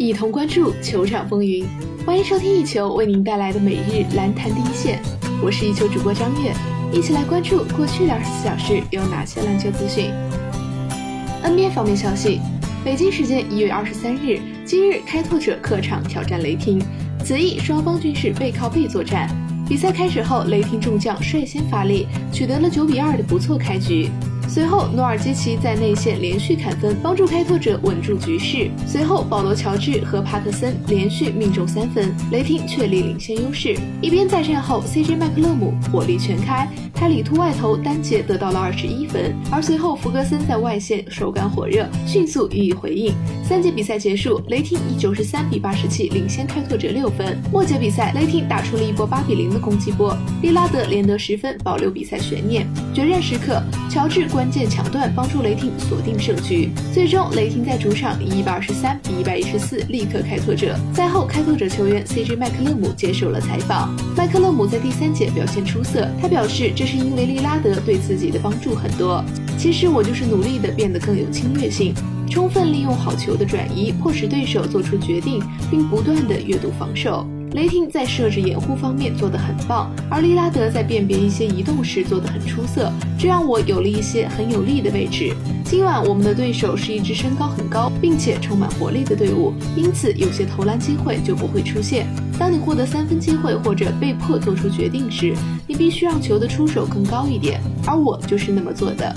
一同关注球场风云。欢迎收听一球为您带来的每日篮坛第一线，我是一球主播张悦，一起来关注过去的二十四小时有哪些篮球资讯。NBA 方面消息，北京时间一月二十三日，今日开拓者客场挑战雷霆，此役双方均是背靠背作战。比赛开始后，雷霆众将率先发力，取得了九比二的不错开局。随后，努尔基奇在内线连续砍分，帮助开拓者稳住局势。随后，保罗·乔治和帕特森连续命中三分，雷霆确立领先优势。一边再战后，CJ 麦克勒姆火力全开，他里突外投单节得到了二十一分。而随后，福格森在外线手感火热，迅速予以回应。三节比赛结束，雷霆以九十三比八十七领先开拓者六分。末节比赛，雷霆打出了一波八比零的攻击波，利拉德连得十分，保留比赛悬念。决战时刻，乔治。关键抢断帮助雷霆锁定胜局，最终雷霆在主场以一百二十三比一百一十四力克开拓者。赛后，开拓者球员 CJ 麦克勒姆接受了采访。麦克勒姆在第三节表现出色，他表示这是因为利拉德对自己的帮助很多。其实我就是努力的变得更有侵略性，充分利用好球的转移，迫使对手做出决定，并不断的阅读防守。雷霆在设置掩护方面做得很棒，而利拉德在辨别一些移动时做得很出色，这让我有了一些很有利的位置。今晚我们的对手是一支身高很高并且充满活力的队伍，因此有些投篮机会就不会出现。当你获得三分机会或者被迫做出决定时，你必须让球的出手更高一点，而我就是那么做的。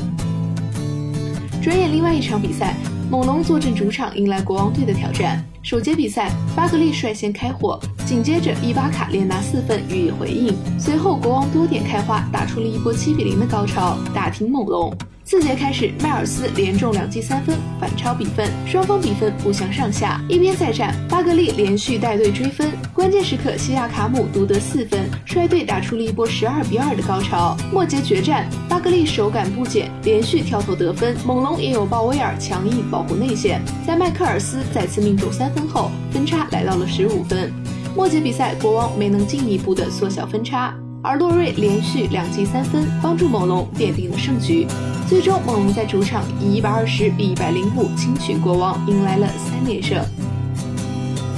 转眼另外一场比赛。猛龙坐镇主场，迎来国王队的挑战。首节比赛，巴格利率先开火，紧接着伊巴卡连拿四分予以回应。随后，国王多点开花，打出了一波七比零的高潮，打停猛龙。四节开始，迈尔斯连中两记三分，反超比分，双方比分不相上下。一边再战，巴格利连续带队追分，关键时刻，西亚卡姆独得四分，率队打出了一波十二比二的高潮。末节决战，巴格利手感不减，连续跳投得分，猛龙也有鲍威尔强硬保护内线，在麦克尔斯再次命中三分后，分差来到了十五分。末节比赛，国王没能进一步的缩小分差。而洛瑞连续两记三分，帮助猛龙奠定了胜局。最终，猛龙在主场以一百二十比一百零五轻取国王，迎来了三连胜。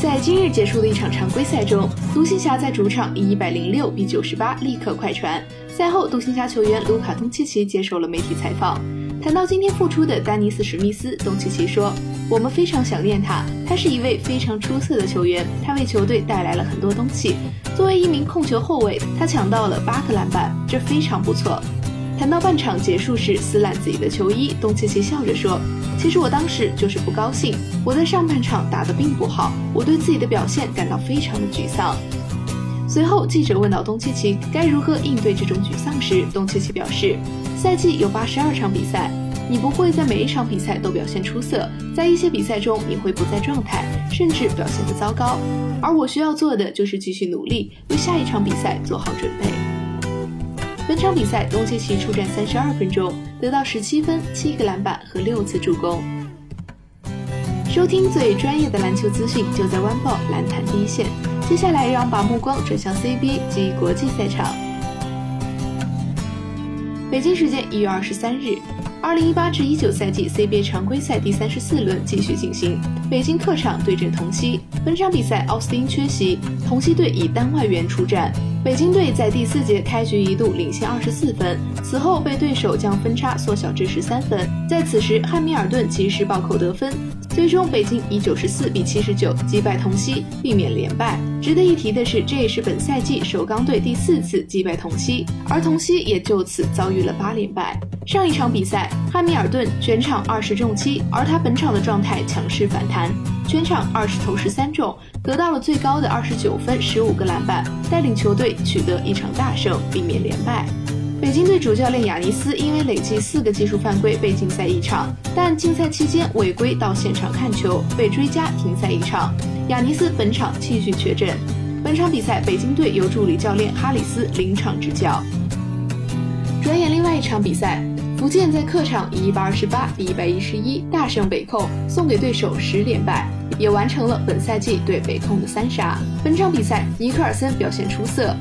在今日结束的一场常规赛中，独行侠在主场以一百零六比九十八力克快船。赛后，独行侠球员卢卡·东契奇接受了媒体采访。谈到今天复出的丹尼斯·史密斯，东契奇说：“我们非常想念他，他是一位非常出色的球员，他为球队带来了很多东西。作为一名控球后卫，他抢到了八个篮板，这非常不错。”谈到半场结束时撕烂自己的球衣，东契奇笑着说：“其实我当时就是不高兴，我在上半场打得并不好，我对自己的表现感到非常的沮丧。”随后，记者问到东契奇该如何应对这种沮丧时，东契奇表示。赛季有八十二场比赛，你不会在每一场比赛都表现出色，在一些比赛中你会不在状态，甚至表现得糟糕。而我需要做的就是继续努力，为下一场比赛做好准备。本场比赛，东契奇出战三十二分钟，得到十七分、七个篮板和六次助攻。收听最专业的篮球资讯，就在湾报篮坛第一线。接下来，让把目光转向 CBA 及国际赛场。北京时间一月二十三日，二零一八至一九赛季 CBA 常规赛第三十四轮继续进行。北京客场对阵同曦，本场比赛奥斯汀缺席，同曦队以单外援出战。北京队在第四节开局一度领先二十四分，此后被对手将分差缩小至十三分。在此时，汉密尔顿及时暴扣得分。最终，北京以九十四比七十九击败同曦，避免连败。值得一提的是，这也是本赛季首钢队第四次击败同曦，而同曦也就此遭遇了八连败。上一场比赛，汉密尔顿全场二十中七，而他本场的状态强势反弹，全场二十投十三中，得到了最高的二十九分、十五个篮板，带领球队取得一场大胜，避免连败。北京队主教练亚尼斯因为累计四个技术犯规被禁赛一场，但竞赛期间违规到现场看球被追加停赛一场。亚尼斯本场继续缺阵。本场比赛，北京队由助理教练哈里斯临场执教。转眼另外一场比赛，福建在客场以一百二十八比一百一十一大胜北控，送给对手十连败，也完成了本赛季对北控的三杀。本场比赛，尼克尔森表现出色。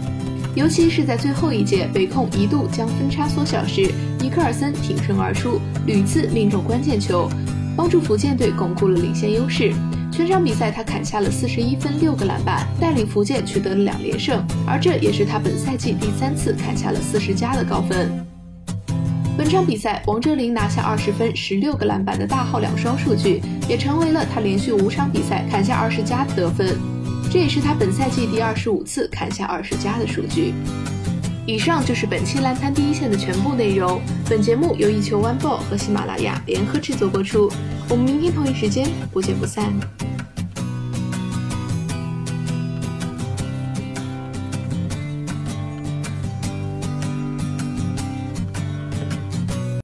尤其是在最后一节，北控一度将分差缩小时，尼克尔森挺身而出，屡次命中关键球，帮助福建队巩固了领先优势。全场比赛他砍下了四十一分、六个篮板，带领福建取得了两连胜，而这也是他本赛季第三次砍下了四十加的高分。本场比赛，王哲林拿下二十分、十六个篮板的大号两双数据，也成为了他连续五场比赛砍下二十加的得分，这也是他本赛季第二十五次砍下二十加的数据。以上就是本期篮坛第一线的全部内容。本节目由一球 One Ball 和喜马拉雅联合制作播出。我们明天同一时间不见不散。